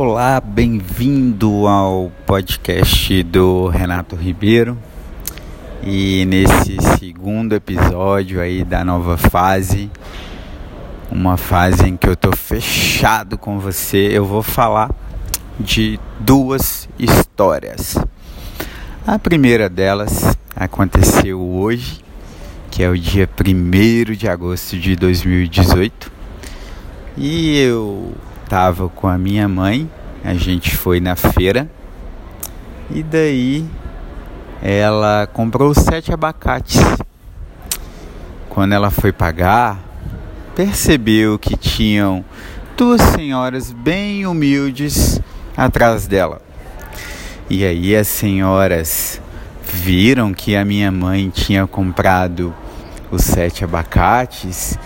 Olá, bem-vindo ao podcast do Renato Ribeiro. E nesse segundo episódio aí da nova fase, uma fase em que eu tô fechado com você, eu vou falar de duas histórias. A primeira delas aconteceu hoje, que é o dia 1 de agosto de 2018. E eu tava com a minha mãe, a gente foi na feira e daí ela comprou sete abacates. Quando ela foi pagar, percebeu que tinham duas senhoras bem humildes atrás dela. E aí as senhoras viram que a minha mãe tinha comprado os sete abacates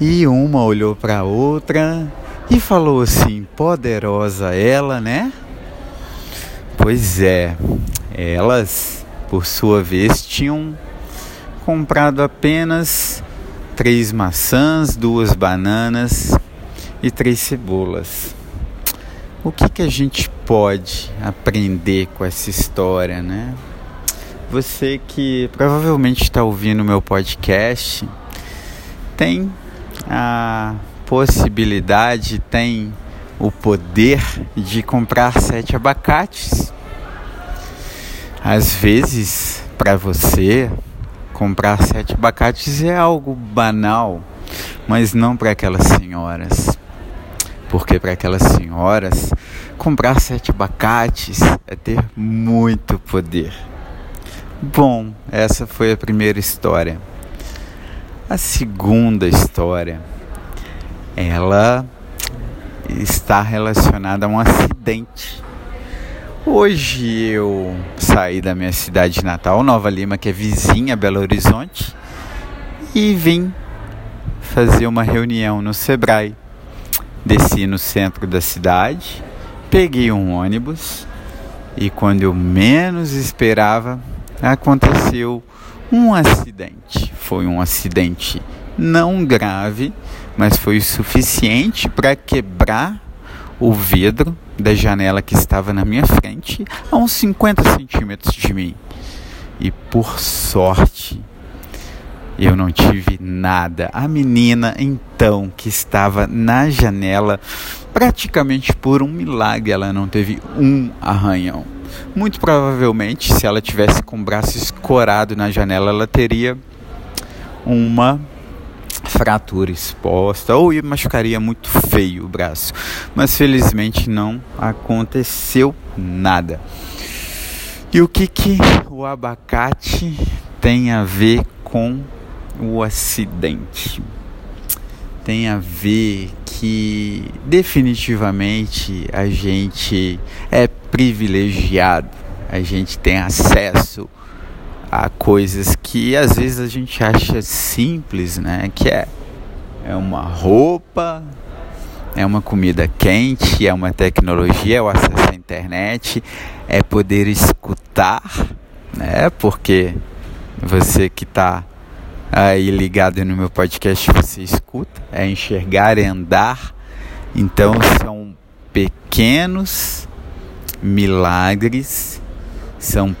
e uma olhou para a outra e falou assim: poderosa ela, né? Pois é, elas, por sua vez, tinham comprado apenas três maçãs, duas bananas e três cebolas. O que, que a gente pode aprender com essa história, né? Você que provavelmente está ouvindo meu podcast tem a possibilidade, tem o poder de comprar sete abacates. Às vezes, para você, comprar sete abacates é algo banal, mas não para aquelas senhoras. Porque para aquelas senhoras, comprar sete abacates é ter muito poder. Bom, essa foi a primeira história. A segunda história ela está relacionada a um acidente. Hoje eu saí da minha cidade natal, Nova Lima, que é vizinha Belo Horizonte, e vim fazer uma reunião no Sebrae. Desci no centro da cidade, peguei um ônibus e quando eu menos esperava, aconteceu um acidente. Foi um acidente não grave, mas foi o suficiente para quebrar o vidro da janela que estava na minha frente a uns 50 centímetros de mim. E por sorte, eu não tive nada. A menina, então, que estava na janela, praticamente por um milagre, ela não teve um arranhão. Muito provavelmente, se ela tivesse com o braço escorado na janela, ela teria uma fratura exposta ou machucaria muito feio o braço. Mas felizmente não aconteceu nada. E o que que o abacate tem a ver com o acidente? Tem a ver que definitivamente a gente é privilegiado, a gente tem acesso a coisas que às vezes a gente acha simples, né? Que é, é uma roupa, é uma comida quente, é uma tecnologia, é o acesso à internet, é poder escutar, né? Porque você que está aí ligado no meu podcast, você escuta, é enxergar, é andar. Então são pequenos milagres, são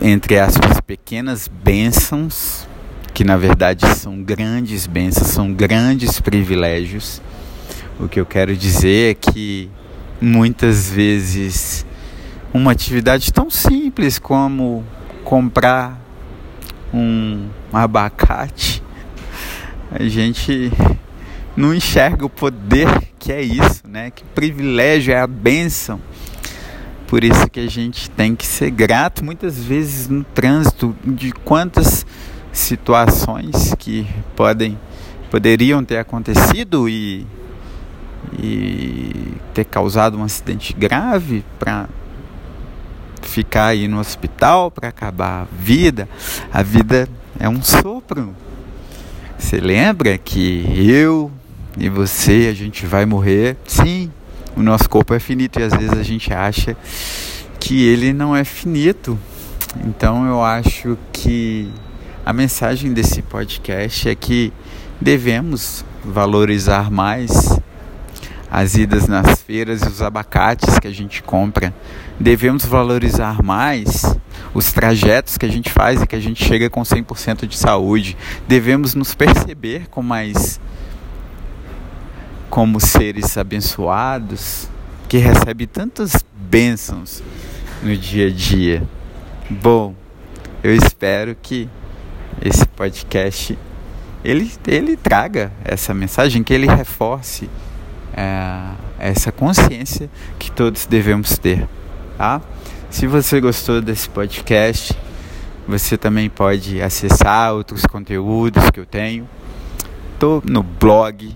entre aspas, pequenas bênçãos, que na verdade são grandes bênçãos, são grandes privilégios. O que eu quero dizer é que muitas vezes uma atividade tão simples como comprar um abacate, a gente não enxerga o poder que é isso, né? Que privilégio é a bênção por isso que a gente tem que ser grato muitas vezes no trânsito de quantas situações que podem poderiam ter acontecido e, e ter causado um acidente grave para ficar aí no hospital para acabar a vida. A vida é um sopro. Você lembra que eu e você a gente vai morrer? Sim, o nosso corpo é finito e às vezes a gente acha que ele não é finito. Então eu acho que a mensagem desse podcast é que devemos valorizar mais as idas nas feiras e os abacates que a gente compra. Devemos valorizar mais os trajetos que a gente faz e que a gente chega com 100% de saúde. Devemos nos perceber com mais como seres abençoados que recebem tantas bênçãos no dia a dia. Bom, eu espero que esse podcast ele, ele traga essa mensagem, que ele reforce é, essa consciência que todos devemos ter, tá? Se você gostou desse podcast, você também pode acessar outros conteúdos que eu tenho. Tô no blog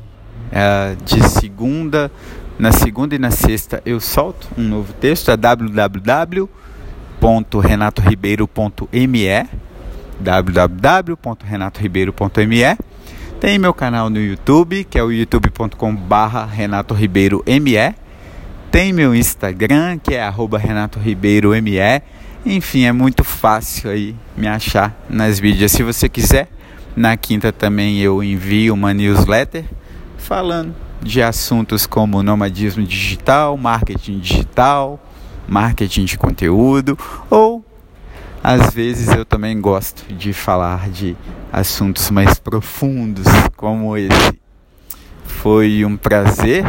de segunda, na segunda e na sexta eu solto um novo texto, é www.renatoribeiro.me www.renatoribeiro.me tem meu canal no YouTube, que é o youtube.com/barra Renato Ribeiro ME. Tem meu Instagram, que é arroba Renato Ribeiro ME. Enfim, é muito fácil aí me achar nas mídias. Se você quiser, na quinta também eu envio uma newsletter falando de assuntos como nomadismo digital, marketing digital, marketing de conteúdo ou às vezes eu também gosto de falar de assuntos mais profundos como esse. Foi um prazer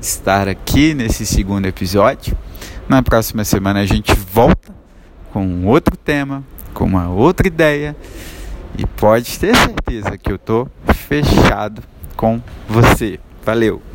estar aqui nesse segundo episódio. Na próxima semana a gente volta com outro tema, com uma outra ideia e pode ter certeza que eu tô fechado com você. Valeu!